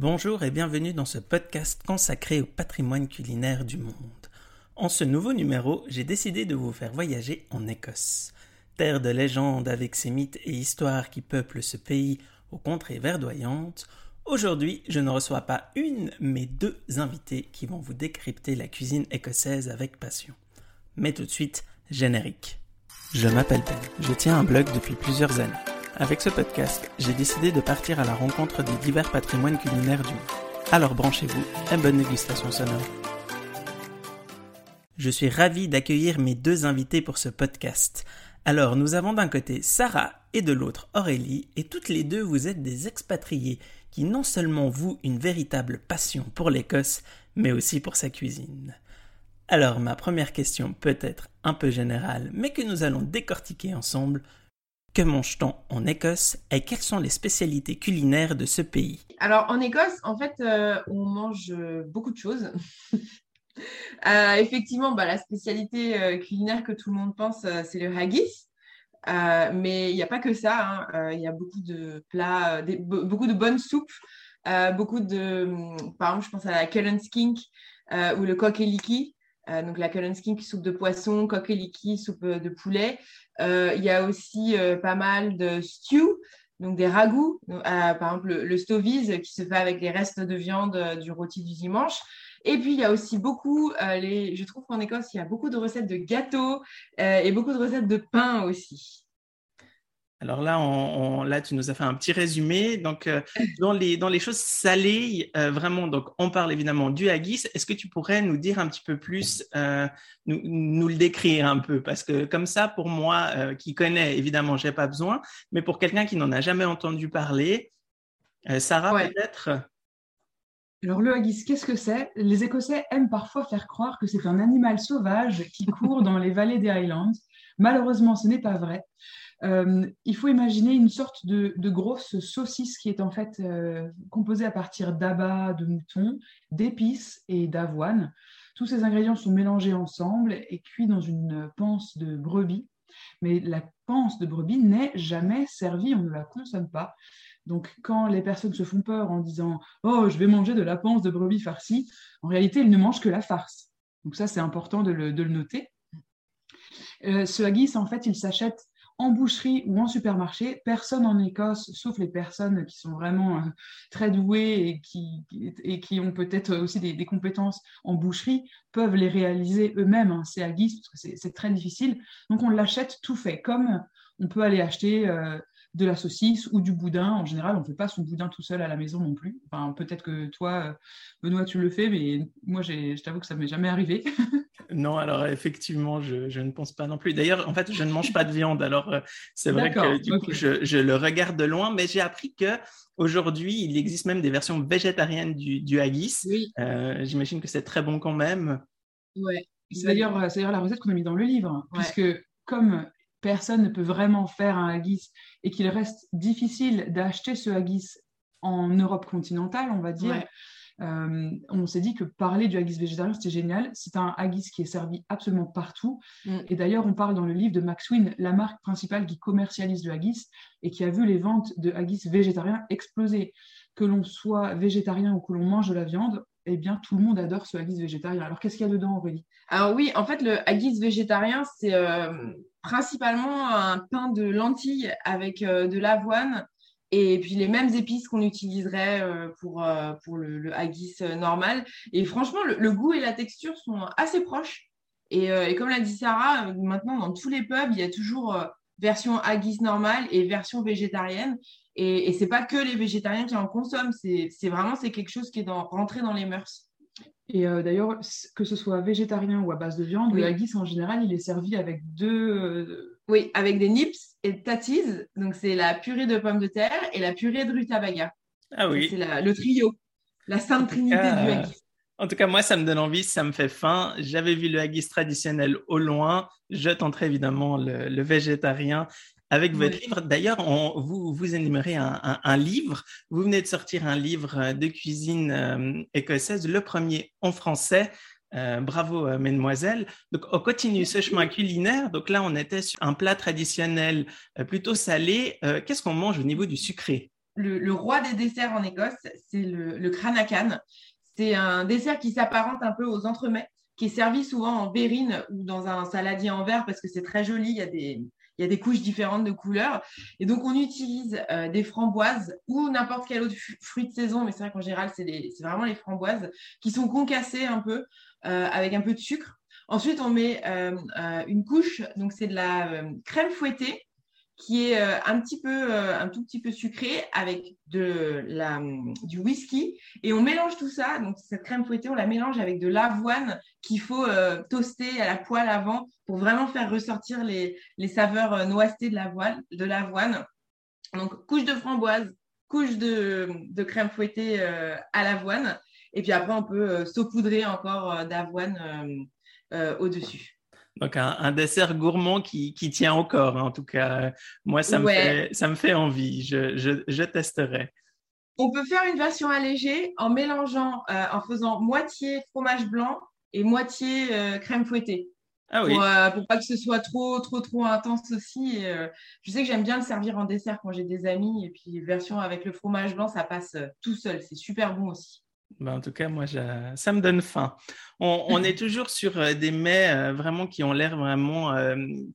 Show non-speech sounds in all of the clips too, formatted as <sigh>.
Bonjour et bienvenue dans ce podcast consacré au patrimoine culinaire du monde. En ce nouveau numéro, j'ai décidé de vous faire voyager en Écosse. Terre de légende avec ses mythes et histoires qui peuplent ce pays aux contrées verdoyantes, aujourd'hui je ne reçois pas une mais deux invités qui vont vous décrypter la cuisine écossaise avec passion. Mais tout de suite, générique. Je m'appelle Ben, je tiens un blog depuis plusieurs années. Avec ce podcast, j'ai décidé de partir à la rencontre des divers patrimoines culinaires du monde. Alors branchez-vous et bonne dégustation sonore. Je suis ravi d'accueillir mes deux invités pour ce podcast. Alors, nous avons d'un côté Sarah et de l'autre Aurélie, et toutes les deux vous êtes des expatriés qui non seulement vouent une véritable passion pour l'Écosse, mais aussi pour sa cuisine. Alors, ma première question peut être un peu générale, mais que nous allons décortiquer ensemble. Que mange-t-on en Écosse et quelles sont les spécialités culinaires de ce pays? Alors en Écosse, en fait, euh, on mange euh, beaucoup de choses. <laughs> Euh, effectivement, bah, la spécialité culinaire que tout le monde pense, c'est le haggis. mais il n'y a pas que ça. hein. Il y a beaucoup de plats, beaucoup de bonnes soupes, beaucoup de, hum, par exemple, je pense à la Cullen Skink ou le coq eliki. Euh, donc la Cullen Skink, soupe de poisson, coq eliki, soupe de poulet. Euh, il y a aussi euh, pas mal de stew, donc des ragoûts. Euh, par exemple, le, le stovies qui se fait avec les restes de viande euh, du rôti du dimanche. Et puis, il y a aussi beaucoup, euh, je trouve qu'en Écosse, il y a beaucoup de recettes de gâteaux euh, et beaucoup de recettes de pain aussi. Alors là, on, on- là, tu nous as fait un petit résumé. Donc, euh, <laughs> dans les, dans les choses salées, euh, vraiment, donc, on parle évidemment du haggis. Est-ce que tu pourrais nous dire un petit peu plus, euh, nous, nous le décrire un peu? Parce que comme ça, pour moi, qui connais, évidemment, j'ai pas besoin. Mais pour quelqu'un qui n'en a jamais entendu parler, Sarah, Ouais. peut-être? Alors le haggis, qu'est-ce que c'est? Les Écossais aiment parfois faire croire que c'est un animal sauvage qui court dans les vallées des Highlands. Malheureusement, ce n'est pas vrai. Euh, il faut imaginer une sorte de, grosse saucisse qui est en fait euh, composée à partir d'abats, de mouton, d'épices et d'avoine. Tous ces ingrédients sont mélangés ensemble et cuits dans une panse de brebis. Mais la panse de brebis n'est jamais servie, on ne la consomme pas. Donc quand les personnes se font peur en disant Oh, je vais manger de la panse de brebis farcie, en réalité, ils ne mangent que la farce. Donc ça, c'est important de le, de le noter. Euh, ce haggis, en fait, il s'achète en boucherie ou en supermarché. Personne en Écosse, sauf les personnes qui sont vraiment euh, très douées et qui, ont peut-être aussi des, compétences en boucherie, peuvent les réaliser eux-mêmes, hein, ces haggis, parce que c'est- c'est très difficile. Donc on l'achète tout fait, comme on peut aller acheter euh, de la saucisse ou du boudin. En général, on ne fait pas son boudin tout seul à la maison non plus. Peut-être que toi, euh, Benoît, tu le fais, mais moi, je t'avoue que ça ne m'est jamais arrivé. <laughs> Non, alors effectivement, je, je ne pense pas non plus. D'ailleurs, en fait, je ne mange pas de viande, alors euh, c'est vrai que du coup, je, je le regarde de loin, mais j'ai appris que aujourd'hui, il existe même des versions végétariennes du, du haggis. Oui, Euh, J'imagine que c'est très bon quand même. ouais. C'est d'ailleurs euh, c'est d'ailleurs la recette qu'on a mis dans le livre, hein, Ouais. puisque comme personne ne peut vraiment faire un haggis et qu'il reste difficile d'acheter ce haggis en Europe continentale, on va dire, Ouais. Euh, on s'est dit que parler du haggis végétarien, c'était génial. C'est un haggis qui est servi absolument partout. Mm. Et d'ailleurs, on parle dans le livre de Max Wynne, la marque principale qui commercialise le haggis et qui a vu les ventes de haggis végétariens exploser. Que l'on soit végétarien ou que l'on mange de la viande, eh bien, tout le monde adore ce haggis végétarien. Alors, qu'est-ce qu'il y a dedans, Aurélie? Alors oui, en fait, le haggis végétarien, c'est euh, principalement un pain de lentilles avec euh, de l'avoine et puis les mêmes épices qu'on utiliserait euh, pour, euh, pour le, le haggis euh, normal. Et franchement, le, le goût et la texture sont assez proches. Et, et comme l'a dit Sarah, maintenant, dans tous les pubs, il y a toujours version haggis normale et version végétarienne. Et, et c'est pas que les végétariens qui en consomment, c'est vraiment c'est quelque chose qui est dans, rentré dans les mœurs. Et euh, d'ailleurs, que ce soit végétarien ou à base de viande, Oui. le haggis en général, il est servi avec deux. Oui, avec des nips et de tatis. Donc, c'est la purée de pommes de terre et la purée de rutabaga. Ah oui. C'est le trio, la sainte trinité du haggis. En tout cas, moi, ça me donne envie, ça me fait faim. J'avais vu le haggis traditionnel au loin. Je tenterai évidemment le, le végétarien avec votre Oui. livre. D'ailleurs, vous, vous énumérez un, un- un livre. Vous venez de sortir un livre de cuisine euh, écossaise, le premier en français. Euh, bravo, euh, mesdemoiselles. Donc, on continue ce chemin culinaire. Donc là, on était sur un plat traditionnel euh, plutôt salé. Euh, Qu'est-ce qu'on mange au niveau du sucré? Le, roi des desserts en Écosse, c'est le, le C'est un dessert qui s'apparente un peu aux entremets, qui est servi souvent en verrine ou dans un saladier en verre parce que c'est très joli. Il y a des, il y a des couches différentes de couleurs. Et donc, on utilise euh, des framboises ou n'importe quel autre fruit de saison, mais c'est vrai qu'en général, c'est vraiment les framboises qui sont concassées un peu euh, avec un peu de sucre. Ensuite, on met euh, une couche, donc c'est de la crème fouettée qui est un petit peu, un tout petit peu sucré avec de la, du whisky et on mélange tout ça. Donc cette crème fouettée, on la mélange avec de l'avoine qu'il faut toaster à la poêle avant pour vraiment faire ressortir les, saveurs euh, noissetées de l'avoine. Donc, couche de framboise, couche de, crème fouettée euh, à l'avoine. Et puis après, on peut euh, saupoudrer encore d'avoine au-dessus. Donc, un, dessert gourmand qui, tient au corps, hein, en tout cas. Moi, ça, me, fait, ça me fait envie. Je, je, testerai. On peut faire une version allégée en mélangeant, en faisant moitié fromage blanc et moitié crème fouettée. Ah pour, euh, pour, pas que ce soit trop, trop, trop intense aussi. Euh, je sais que j'aime bien le servir en dessert quand j'ai des amis. Et puis, version avec le fromage blanc, ça passe euh, tout seul. C'est super bon aussi. Ben, en tout cas, moi, ça me donne faim. On, est toujours sur des mets vraiment qui ont l'air vraiment,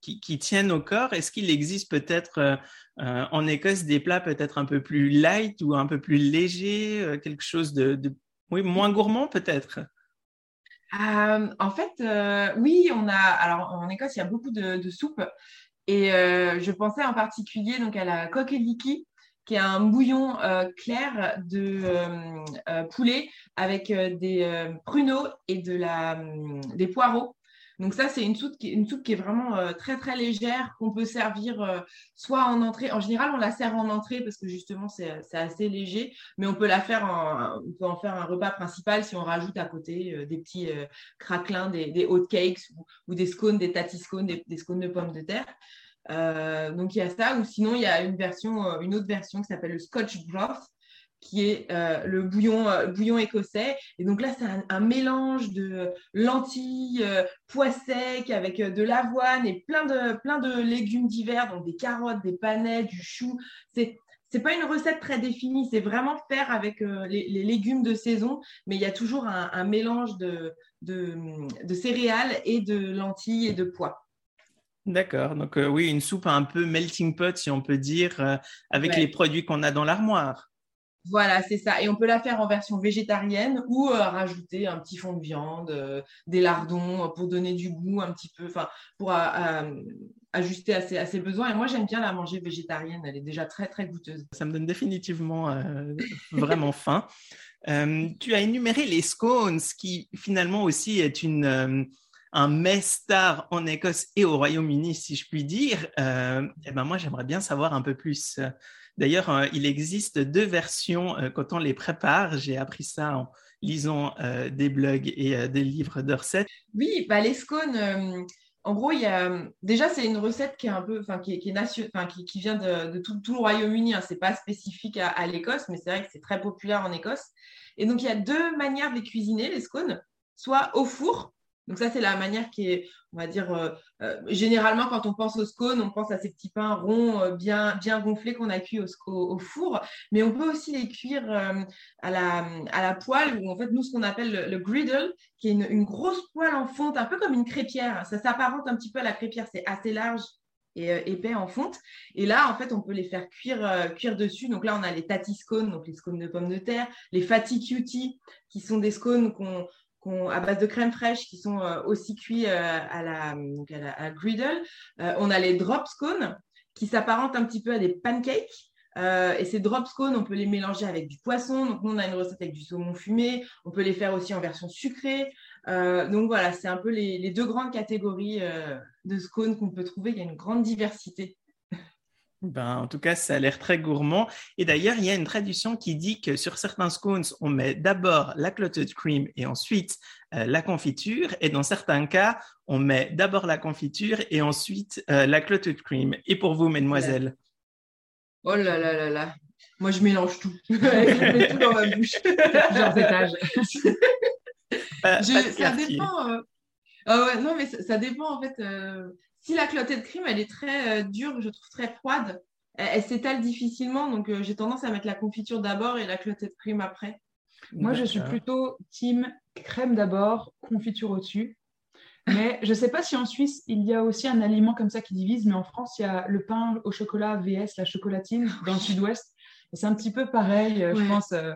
qui, qui, tiennent au corps. Est-ce qu'il existe peut-être en Écosse des plats peut-être un peu plus light ou un peu plus légers, quelque chose de, moins gourmand peut-être? Euh, en fait, euh, oui, on a. Alors, en Écosse, il y a beaucoup de, soupes. Et euh, je pensais en particulier donc, à la coqueliki, qui est un bouillon clair de poulet avec des pruneaux et de la, des poireaux. Donc ça, c'est une soupe qui, une soupe qui est vraiment euh, très très légère, qu'on peut servir euh, soit en entrée. En général, on la sert en entrée parce que justement, c'est assez léger, mais on peut la faire en, on peut en faire un repas principal si on rajoute à côté euh, des petits craquelins, des, hot cakes ou, des scones, des tati scones, des, scones de pommes de terre. Donc il y a ça, ou sinon il y a une version, une autre version qui s'appelle le Scotch broth, qui est euh, le bouillon, euh, bouillon écossais. Et donc là, c'est un, mélange de lentilles, euh, pois secs avec de l'avoine et plein de, plein de légumes divers, donc des carottes, des panais, du chou. C'est c'est pas une recette très définie, c'est vraiment faire avec les, légumes de saison, mais il y a toujours un, mélange de, de, de, céréales et de lentilles et de pois. D'accord, donc oui, une soupe un peu melting pot, si on peut dire, avec les produits qu'on a dans l'armoire. Voilà, c'est ça. Et on peut la faire en version végétarienne ou euh, rajouter un petit fond de viande, euh, des lardons pour donner du goût un petit peu, enfin, pour euh, ajuster à ses, besoins. Et moi, j'aime bien la manger végétarienne. Elle est déjà très, très goûteuse. Ça me donne définitivement vraiment <laughs> faim. tu as énuméré les scones, qui finalement aussi est une un mets star en Écosse et au Royaume-Uni, si je puis dire, euh, eh ben moi j'aimerais bien savoir un peu plus. D'ailleurs, euh, il existe deux versions euh, quand on les prépare. J'ai appris ça en lisant des blogs et des livres de recettes. Oui, bah, les scones. En gros, il y a déjà c'est une recette qui est un peu, qui, est qui, vient de, tout, le Royaume-Uni. Hein. C'est pas spécifique à, à l'Écosse, mais c'est vrai que c'est très populaire en Écosse. Et donc il y a deux manières de les cuisiner les scones, soit au four, donc ça, c'est la manière qui est, on va dire, euh, euh, généralement quand on pense au scone, on pense à ces petits pains ronds euh, bien, bien gonflés qu'on a cuits au, four, mais on peut aussi les cuire à, la, à la poêle, ou en fait, nous, ce qu'on appelle le, griddle, qui est une, grosse poêle en fonte, un peu comme une crêpière. Ça s'apparente un petit peu à la crêpière, c'est assez large et épais en fonte. Et là, en fait, on peut les faire cuire, cuire dessus. Donc là, on a les tati scones, donc les scones de pommes de terre, les fatty cutie, qui sont des scones qu'on à base de crème fraîche qui sont euh, aussi cuits euh, à, la, à, griddle. Euh, on a les drop scones qui s'apparentent un petit peu à des pancakes. et ces drop scones, on peut les mélanger avec du poisson. Donc, nous, on a une recette avec du saumon fumé. On peut les faire aussi en version sucrée. donc, voilà, c'est un peu les deux grandes catégories de scones qu'on peut trouver. Il y a une grande diversité. Ben, en tout cas, ça a l'air très gourmand. Et d'ailleurs, il y a une tradition qui dit que sur certains scones, on met d'abord la clotted cream et ensuite euh, la confiture. Et dans certains cas, on met d'abord la confiture et ensuite euh, la clotted cream. Et pour vous, mesdemoiselles? Oh là là là là. Moi, je mélange tout. <laughs> je mets tout dans ma bouche. <laughs> Plusieurs étages. ça dépend. Euh, ah ouais, non, mais ça, dépend en fait si la clotée de crème, elle est très euh, dure, je trouve très froide, elle, s'étale difficilement, donc j'ai tendance à mettre la confiture d'abord et la clotette prime après. Moi, je suis plutôt team crème d'abord, confiture au-dessus. Mais je ne sais pas si en Suisse, il y a aussi un aliment comme ça qui divise, mais en France, il y a le pain au chocolat VS, la chocolatine, dans le sud-ouest. C'est un petit peu pareil, euh, je pense. Euh,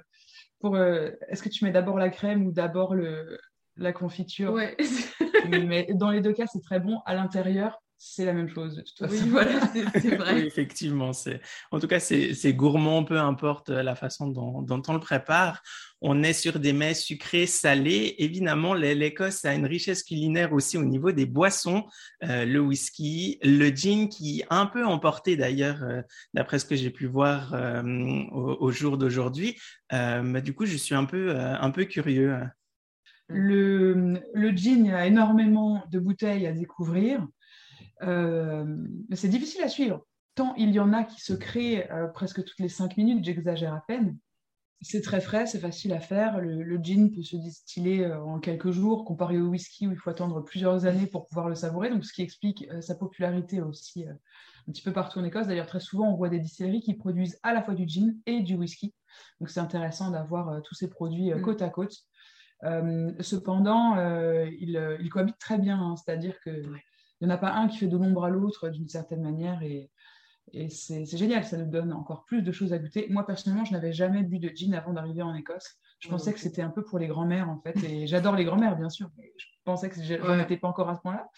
pour, euh, est-ce que tu mets d'abord la crème ou d'abord le, la confiture? Ouais. <laughs> Mais dans les deux cas, c'est très bon. À l'intérieur, c'est la même chose de toute façon. Oui, voilà, c'est vrai. <laughs> oui, effectivement, c'est en tout cas c'est gourmand, peu importe la façon dont, dont, on le prépare. On est sur des mets sucrés, salés. Évidemment, l'Écosse a une richesse culinaire aussi au niveau des boissons, euh, le whisky, le gin qui a un peu emporté d'ailleurs, euh, d'après ce que j'ai pu voir euh, au, au, jour d'aujourd'hui. mais du coup, je suis un peu un peu curieux. Le, le gin, il y a énormément de bouteilles à découvrir. Euh, c'est difficile à suivre. Tant il y en a qui se créent euh, presque toutes les cinq minutes, j'exagère à peine. C'est très frais, c'est facile à faire. Le, gin peut se distiller euh, en quelques jours, comparé au whisky où il faut attendre plusieurs années pour pouvoir le savourer. Donc, ce qui explique sa popularité aussi un petit peu partout en Écosse. D'ailleurs, très souvent, on voit des distilleries qui produisent à la fois du gin et du whisky. Donc, c'est intéressant d'avoir tous ces produits mm. côte à côte. Cependant, ils, il cohabitent très bien, hein. c'est-à-dire que il n'y en a pas un qui fait de l'ombre à l'autre d'une certaine manière. Et, c'est génial, ça nous donne encore plus de choses à goûter. Moi, personnellement, je n'avais jamais bu de gin avant d'arriver en Écosse. Je pensais que c'était un peu pour les grands-mères, en fait. Et <laughs> j'adore les grands-mères, bien sûr. Mais je pensais que je n'étais pas encore à ce point-là.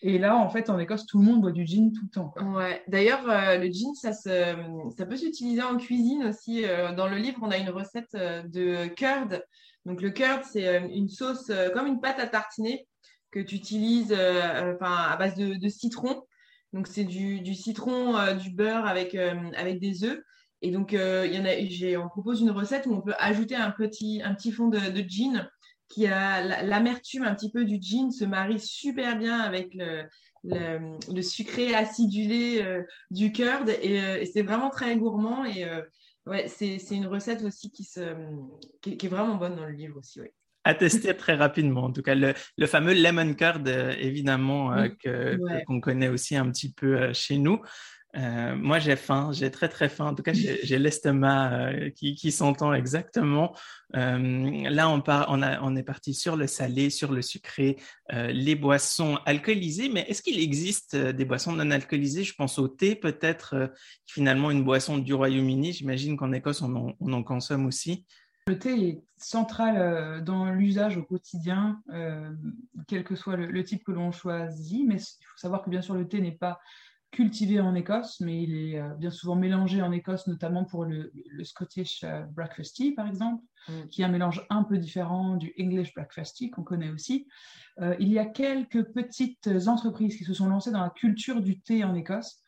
Et là, en fait, en Écosse, tout le monde boit du gin tout le temps. Ouais. D'ailleurs, euh, le gin, ça, ça peut s'utiliser en cuisine aussi. Euh, dans le livre, on a une recette euh, de curd. Donc, le curd, c'est une sauce comme une pâte à tartiner que tu utilises euh, à base de, citron. Donc, c'est du, citron, euh, du beurre avec, euh, avec des œufs. Et donc, on propose une recette où on peut ajouter un petit, un petit fond de, gin qui a l'amertume un petit peu du gin se marie super bien avec le, le, sucré acidulé du curd et, c'est vraiment très gourmand et ouais, c'est une recette aussi qui, se, qui, est vraiment bonne dans le livre aussi. Ouais à tester <laughs> très rapidement. En tout cas, le, fameux lemon curd, euh, évidemment, euh, qu'on connaît aussi un petit peu euh, chez nous. Moi, j'ai faim, j'ai très très faim. En tout cas, j'ai l'estomac qui, qui s'entend exactement. là, on, part, on, a, on, est parti sur le salé, sur le sucré, les boissons alcoolisées. Mais est-ce qu'il existe des boissons non alcoolisées? Je pense au thé, peut-être, finalement une boisson du Royaume-Uni. J'imagine qu'en Écosse, on en consomme aussi. Le thé est central euh, dans l'usage au quotidien, euh, quel que soit le, type que l'on choisit. Mais il faut savoir que bien sûr le thé n'est pas cultivé en Écosse, mais il est euh, bien souvent mélangé en Écosse, notamment pour le, Scottish Breakfast Tea, par exemple, mm. qui est un mélange un peu différent du English Breakfast Tea qu'on connaît aussi. il y a quelques petites entreprises qui se sont lancées dans la culture du thé en Écosse,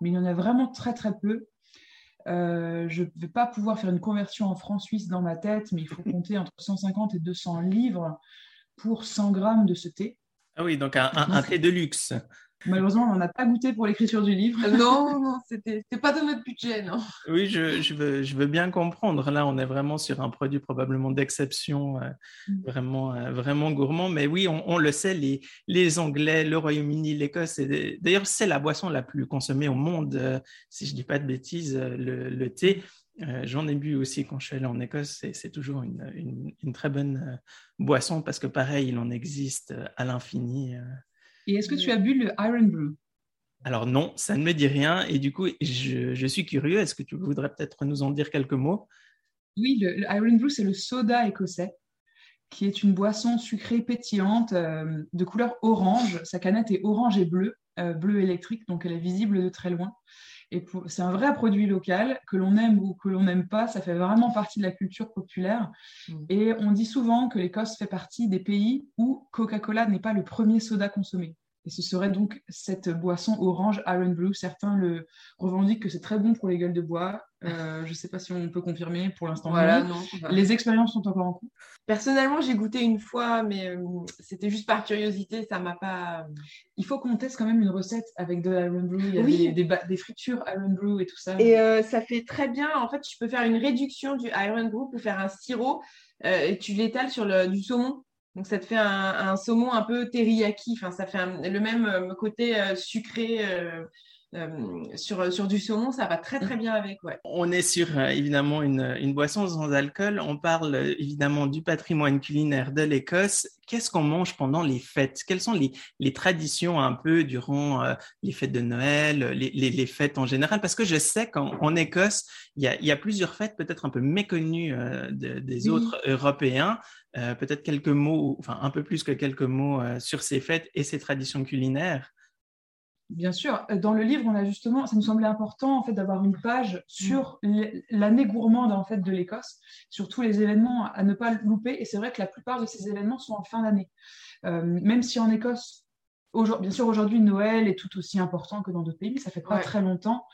mais il y en a vraiment très très peu. Euh, je ne vais pas pouvoir faire une conversion en francs suisses dans ma tête, mais il faut <laughs> compter entre 150 et 200 livres pour 100 grammes de ce thé. Ah oui, donc un, un thé de luxe. Malheureusement, on n'en a pas goûté pour l'écriture du livre. Non, non, c'était pas de notre budget, non. Oui, je, veux, je veux bien comprendre. Là, on est vraiment sur un produit probablement d'exception, euh, mm. vraiment, euh, vraiment gourmand. Mais oui, on, le sait, les, les Anglais, le Royaume-Uni, l'Écosse, d'ailleurs, c'est la boisson la plus consommée au monde, euh, si je ne dis pas de bêtises, le, thé. J'en ai bu aussi quand je suis allé en Écosse, c'est toujours une, une, très bonne boisson parce que pareil, il en existe à l'infini. Et est-ce que tu as bu le Iron Brew? Alors non, ça ne me dit rien et du coup, je, suis curieux. Est-ce que tu voudrais peut-être nous en dire quelques mots? Oui, le, Iron Brew, c'est le soda écossais, qui est une boisson sucrée pétillante euh, de couleur orange. Sa canette est orange et bleu, euh, bleu électrique, donc elle est visible de très loin. Et c'est un vrai produit local, que l'on aime ou que l'on n'aime pas, ça fait vraiment partie de la culture populaire. Mm. Et on dit souvent que l'Écosse fait partie des pays où Coca-Cola n'est pas le premier soda consommé. Et ce serait donc cette boisson orange Iron Blue. Certains le revendiquent que c'est très bon pour les gueules de bois. Euh, <laughs> je ne sais pas si on peut confirmer pour l'instant. Voilà, Les expériences sont encore en cours. Personnellement, j'ai goûté une fois, mais euh, c'était juste par curiosité. Ça m'a pas. Il faut qu'on teste quand même une recette avec de l'Iron Brew. Il y a oui. des, des, fritures Iron Brew et tout ça. Et euh, ça fait très bien. En fait, tu peux faire une réduction du Iron Brew pour faire un sirop. et tu l'étales sur le, du saumon. Donc ça te fait un, saumon un peu teriyaki, enfin ça fait le même euh, côté euh, sucré. Euh, sur, sur du saumon, ça va très très bien avec. Ouais. On est sur évidemment une, une, boisson sans alcool. On parle évidemment du patrimoine culinaire de l'Écosse. Qu'est-ce qu'on mange pendant les fêtes? Quelles sont les, les, traditions un peu durant les fêtes de Noël, les, les, les, fêtes en général? Parce que je sais qu'en Écosse, il y, a, il y a, plusieurs fêtes peut-être un peu méconnues des autres Européens. Euh, peut-être quelques mots, enfin un peu plus que quelques mots euh, sur ces fêtes et ces traditions culinaires. Bien sûr, dans le livre, on a justement, ça nous semblait important en fait d'avoir une page sur l'année gourmande en fait de l'Écosse, sur tous les événements à ne pas louper. Et c'est vrai que la plupart de ces événements sont en fin d'année, euh, même si en Écosse, bien sûr aujourd'hui Noël est tout aussi important que dans d'autres pays, mais ça fait pas très longtemps.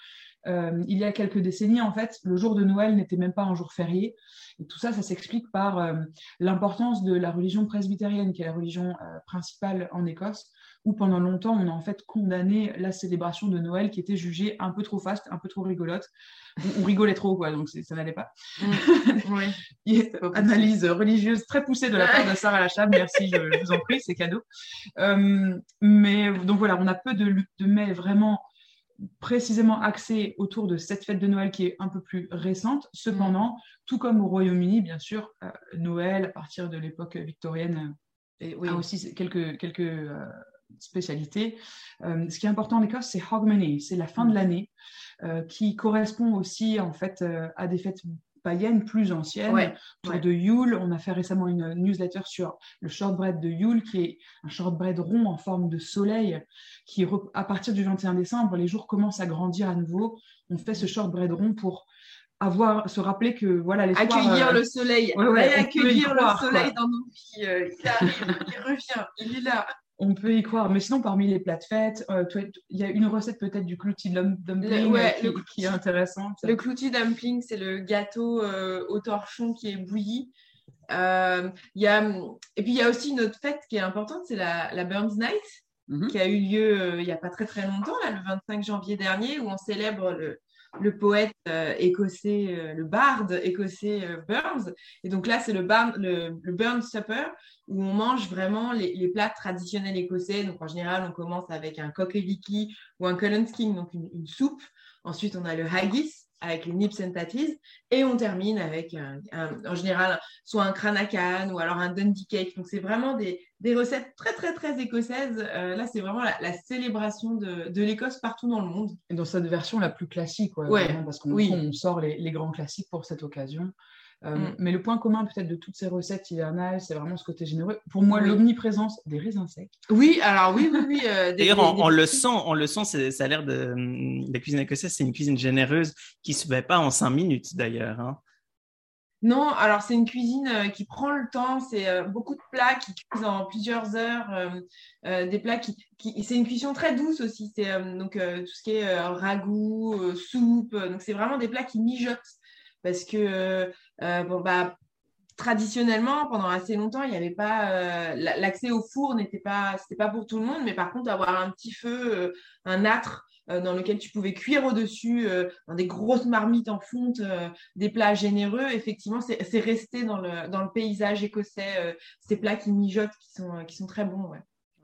Euh, il y a quelques décennies, en fait, le jour de Noël n'était même pas un jour férié. Et tout ça, ça s'explique par euh, l'importance de la religion presbytérienne, qui est la religion euh, principale en Écosse, où pendant longtemps, on a en fait condamné la célébration de Noël qui était jugée un peu trop faste, un peu trop rigolote. On, rigolait trop, quoi, donc ça n'allait pas. Mmh. <laughs> Analyse religieuse très poussée de la part de Sarah Lachab, merci, je, vous en prie, c'est cadeau. mais donc voilà, on a peu de, de mets vraiment précisément axé autour de cette fête de Noël qui est un peu plus récente. Cependant, mm. tout comme au Royaume-Uni, bien sûr, euh, Noël, à partir de l'époque victorienne, euh, a aussi quelques, quelques euh, spécialités. ce qui est important en Écosse, c'est Hogmanay, c'est la fin de mm. l'année, qui correspond aussi en fait à des fêtes païenne plus ancienne. Autour de Yule, on a fait récemment une newsletter sur le shortbread de Yule, qui est un shortbread rond en forme de soleil, qui à partir du 21 décembre, les jours commencent à grandir à nouveau. On fait ce shortbread rond pour avoir se rappeler que voilà les accueillir euh, le soleil accueillir le soleil dans nos vies euh, il arrive il revient il est là on peut y croire. Mais sinon, parmi les plats de fête, euh, il y a une recette peut-être du clouty dumpling qui, est intéressante. Le clouty dumpling, c'est le gâteau euh, au torchon qui est bouilli. Euh, y a, et puis, il y a aussi une autre fête qui est importante, c'est la, la Burns Night, mhm. qui a eu lieu il n'y a pas très très longtemps, là, le 25 janvier dernier, où on célèbre le, le poète écossais, le barde écossais Burns. Et donc là, c'est le, le, Burns Supper, où on mange vraiment les, plats traditionnels écossais. Donc en général, on commence avec un coqueliki ou un skin, donc une, soupe. Ensuite, on a le haggis avec les nips and tatties. Et on termine avec, en général, soit un cranacan ou alors un dundee cake. Donc c'est vraiment des, recettes très, très, très écossaises. Euh, là, c'est vraiment la, célébration de, l'Écosse partout dans le monde. Et dans cette version la plus classique, ouais, parce qu'on sort les, grands classiques pour cette occasion. Euh, mm. Mais le point commun peut-être de toutes ces recettes hivernales, c'est vraiment ce côté généreux. Pour moi, l'omniprésence des raisins secs. Oui, alors oui, oui, oui. Euh, D'ailleurs, on, le sent, on le sent. Ça a l'air de la cuisine écossaise, c'est une cuisine généreuse qui se fait pas en cinq minutes d'ailleurs. Hein. Non, alors c'est une cuisine euh, qui prend le temps, c'est beaucoup de plats qui cuisent en plusieurs heures, des plats qui, c'est une cuisson très douce aussi, c'est donc tout ce qui est ragoût, soupe, donc c'est vraiment des plats qui mijotent parce que euh, bon, bah, traditionnellement, pendant assez longtemps, il n'y avait pas euh, l'accès au four n'était pas c'était pas pour tout le monde, mais par contre avoir un petit feu, euh, un âtre dans lequel tu pouvais cuire au-dessus dans des grosses marmites en fonte, des plats généreux, effectivement, c'est resté dans le, dans le paysage écossais, ces plats qui mijotent, qui sont, qui sont très bons.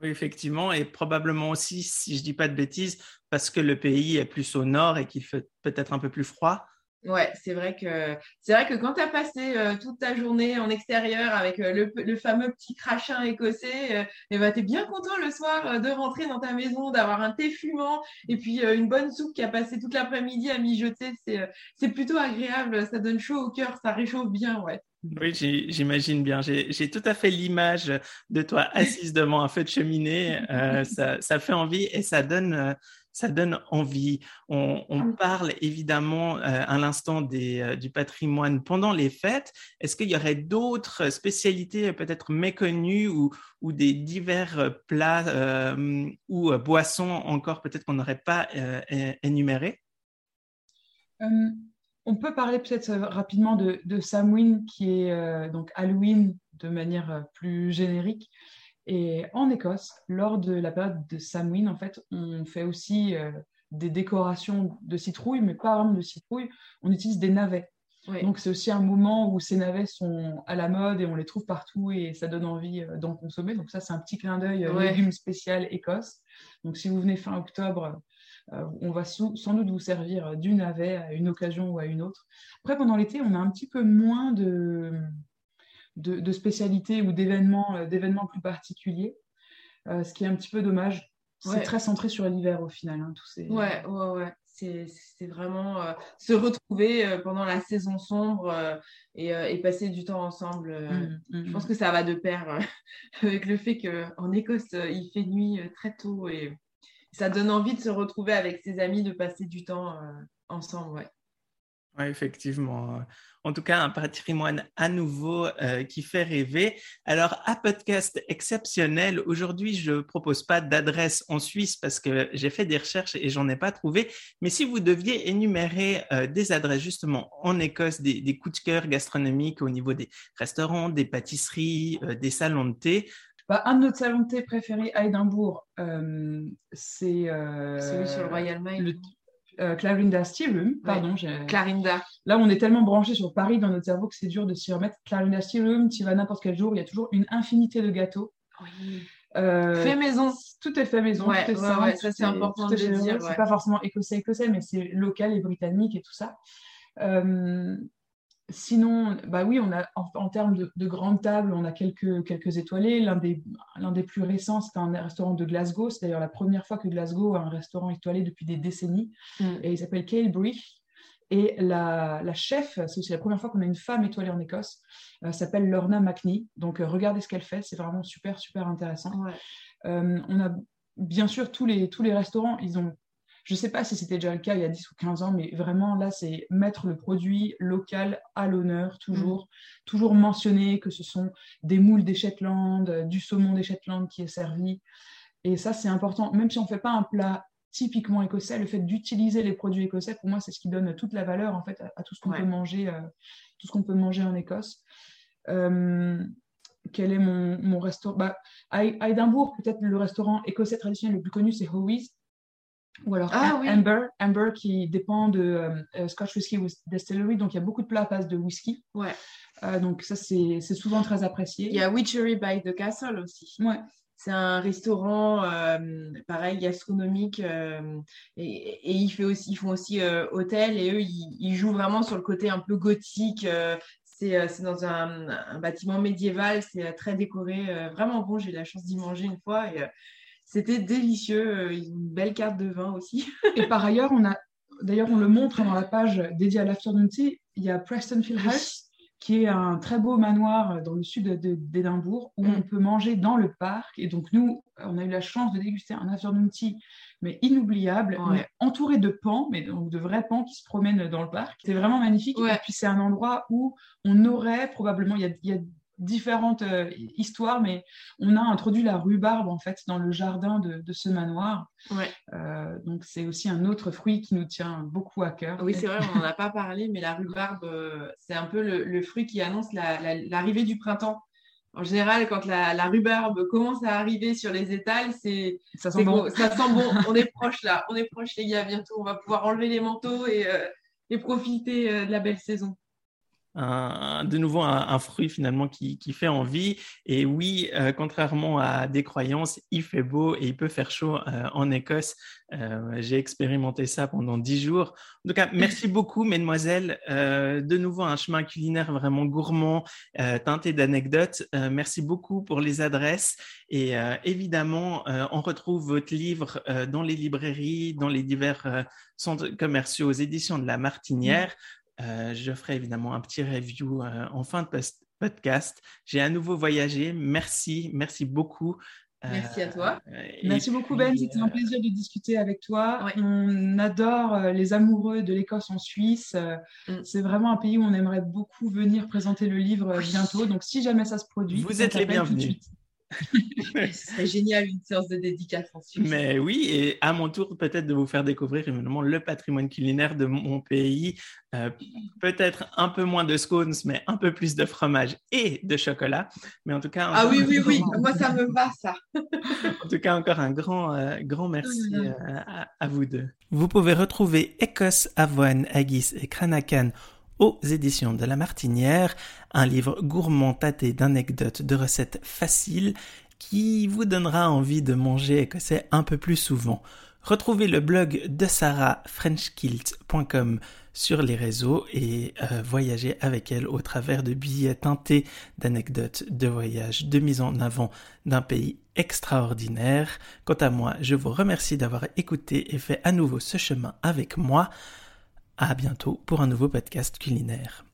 Oui, effectivement, et probablement aussi, si je dis pas de bêtises, parce que le pays est plus au nord et qu'il fait peut-être un peu plus froid. Ouais, c'est vrai que c'est vrai que quand tu as passé euh, toute ta journée en extérieur avec euh, le, fameux petit crachin écossais, euh, eh ben, tu es bien content le soir de rentrer dans ta maison, d'avoir un thé fumant et puis une bonne soupe qui a passé toute l'après-midi à mijoter. C'est plutôt agréable, ça donne chaud au cœur, ça réchauffe bien, ouais. Oui, j'imagine bien. J'ai tout à fait l'image de toi assise devant un feu de cheminée. ça, ça, fait envie et ça donne ça donne envie. On, mmh. parle évidemment euh, à l'instant euh, du patrimoine pendant les fêtes. Est-ce qu'il y aurait d'autres spécialités peut-être méconnues ou, des divers plats ou boissons encore peut-être qu'on n'aurait pas euh, énumérés? On peut parler peut-être rapidement de, de Samhain, qui est donc Halloween de manière plus générique. Et en Écosse, lors de la période de Samhain, en fait, on fait aussi euh, des décorations de citrouilles, mais pas vraiment de citrouilles, on utilise des navets. Donc c'est aussi un moment où ces navets sont à la mode et on les trouve partout et ça donne envie euh, d'en consommer. Donc ça c'est un petit clin d'œil euh, légumes spécial Écosse. Donc si vous venez fin octobre, on va sans doute vous servir du navet à une occasion ou à une autre. Après, pendant l'été, on a un petit peu moins de, de, spécialités ou d'événements, d'événements plus particuliers, ce qui est un petit peu dommage. C'est très centré sur l'hiver au final. Hein, tous ces... Ouais, ouais, ouais c'est vraiment euh, se retrouver euh, pendant la saison sombre euh, et, passer du temps ensemble. Mmh, mmh, je pense mmh. que ça va de pair <laughs> avec le fait qu'en Écosse, il fait nuit très tôt et ça donne envie de se retrouver avec ses amis, de passer du temps ensemble. Ouais. Oui, effectivement. En tout cas, un patrimoine à nouveau euh, qui fait rêver. Alors, à podcast exceptionnel, aujourd'hui, je ne propose pas d'adresse en Suisse parce que j'ai fait des recherches et j'en ai pas trouvé. Mais si vous deviez énumérer euh, des adresses justement en Écosse, des, coups de cœur gastronomiques au niveau des restaurants, des pâtisseries, euh, des salons de thé, bah, un de nos salons de thé préférés à Édimbourg, c'est celui sur le Royal Mile. Euh, Clarinda Tea Room, pardon. Clarinda. Là, on est tellement branché sur Paris dans notre cerveau que c'est dur de s'y remettre. Clarinda Tea Room, tu vas n'importe quel jour, il y a toujours une infinité de gâteaux. Oui. Euh, fait maison. Tout est fait maison. Ouais, ça c'est important de le dire. C'est pas forcément écossais écossais, mais c'est local et britannique et tout ça. Euh, Sinon, bah oui, on a, en, termes de, grandes tables, on a quelques, quelques étoilés. L'un des, l'un des plus récents, c'est un restaurant de Glasgow. C'est d'ailleurs la première fois que Glasgow a un restaurant étoilé depuis des décennies. Mm. Et il s'appelle Kale Et la, la chef, c'est aussi la première fois qu'on a une femme étoilée en Écosse, euh, s'appelle Lorna McNee. Donc euh, regardez ce qu'elle fait, c'est vraiment super, super intéressant. Euh, on a bien sûr tous les, tous les restaurants, ils ont je ne sais pas si c'était déjà le cas il y a 10 ou 15 ans, mais vraiment là, c'est mettre le produit local à l'honneur, toujours, mm. toujours mentionner que ce sont des moules des Shetland, euh, du saumon des Shetland qui est servi. Et ça, c'est important. Même si on ne fait pas un plat typiquement écossais, le fait d'utiliser les produits écossais, pour moi, c'est ce qui donne toute la valeur en fait à, tout ce qu'on peut manger, euh, tout ce qu'on peut manger en Écosse. Euh, quel est mon, mon restaurant? Bah, À Édimbourg, peut-être le restaurant écossais traditionnel le plus connu, c'est Howie's. Ou alors ah Amber, Amber qui dépend de euh, euh, Scotch Whisky Distillery, donc il y a beaucoup de plats à base de whisky. Ouais. Euh, donc ça, c'est souvent très apprécié. Il y a Witchery by the Castle aussi. Ouais. C'est un restaurant, pareil, gastronomique, et, et, fait aussi, ils font aussi hôtel, et eux, ils, jouent vraiment sur le côté un peu gothique. c'est dans un, un, bâtiment médiéval, c'est très décoré, vraiment bon. J'ai eu la chance d'y manger une fois, et c'était délicieux. Euh, une belle carte de vin aussi. <laughs> et par ailleurs, on a, d'ailleurs, on le montre dans la page dédiée à l'afternoon tea. Il y a Preston Field House, qui est un très beau manoir dans le sud d'Édimbourg, où on mm. peut manger dans le parc. Et donc, nous, on a eu la chance de déguster un afternoon tea, mais inoubliable. On est entouré de pans, mais donc de vrais pans qui se promènent dans le parc. C'est vraiment magnifique. Et puis, c'est un endroit où on aurait probablement, il y a, il y a différentes euh, histoires, mais on a introduit la rhubarbe en fait dans le jardin de, ce manoir. Ouais. Euh, donc c'est aussi un autre fruit qui nous tient beaucoup à cœur. Oui, c'est vrai, on n'en a pas parlé, mais la rhubarbe, euh, c'est un peu le, fruit qui annonce l'arrivée du printemps. En général, quand la, rhubarbe commence à arriver sur les étals, c'est ça sent bon. Ça sent bon. <laughs> on est proche là, on est proche les gars. Bientôt, on va pouvoir enlever les manteaux et, et profiter de la belle saison de nouveau un, fruit finalement qui, qui, fait envie. Et oui, euh, contrairement à des croyances, il fait beau et il peut faire chaud euh, en Écosse. Euh, j'ai expérimenté ça pendant dix jours. En tout cas, merci beaucoup, mesdemoiselles. de nouveau, un chemin culinaire vraiment gourmand, teinté d'anecdotes. merci beaucoup pour les adresses. Et évidemment, on retrouve votre livre dans les librairies, dans les divers centres commerciaux aux éditions de la Martinière. Euh, je ferai évidemment un petit review euh, en fin de podcast. J'ai à nouveau voyagé. Merci, merci beaucoup. Merci à toi. Euh, merci beaucoup Ben, c'était un plaisir de discuter avec toi. On adore les amoureux de l'Écosse en Suisse. Mm. C'est vraiment un pays où on aimerait beaucoup venir présenter le livre bientôt. Donc si jamais ça se produit, vous êtes les bienvenus. Ce serait génial une séance de dédicace ensuite. Mais oui, et à mon tour, peut-être de vous faire découvrir évidemment le patrimoine culinaire de mon pays. Euh, peut-être un peu moins de scones, mais un peu plus de fromage et de chocolat. Mais en tout cas. Ah oui, oui, oui, moi ça me va ça. <laughs> en tout cas, encore un grand, euh, grand merci euh, à, à, vous deux. Vous pouvez retrouver Écosse, Avoine, Aguis et Kranakan aux éditions de La Martinière, un livre gourmand tâté d'anecdotes, de recettes faciles qui vous donnera envie de manger écossais un peu plus souvent. Retrouvez le blog de Sarah frenchkilt.com sur les réseaux et euh, voyager avec elle au travers de billets teintés d'anecdotes de voyage, de mise en avant d'un pays extraordinaire. Quant à moi, je vous remercie d'avoir écouté et fait à nouveau ce chemin avec moi. À bientôt pour un nouveau podcast culinaire.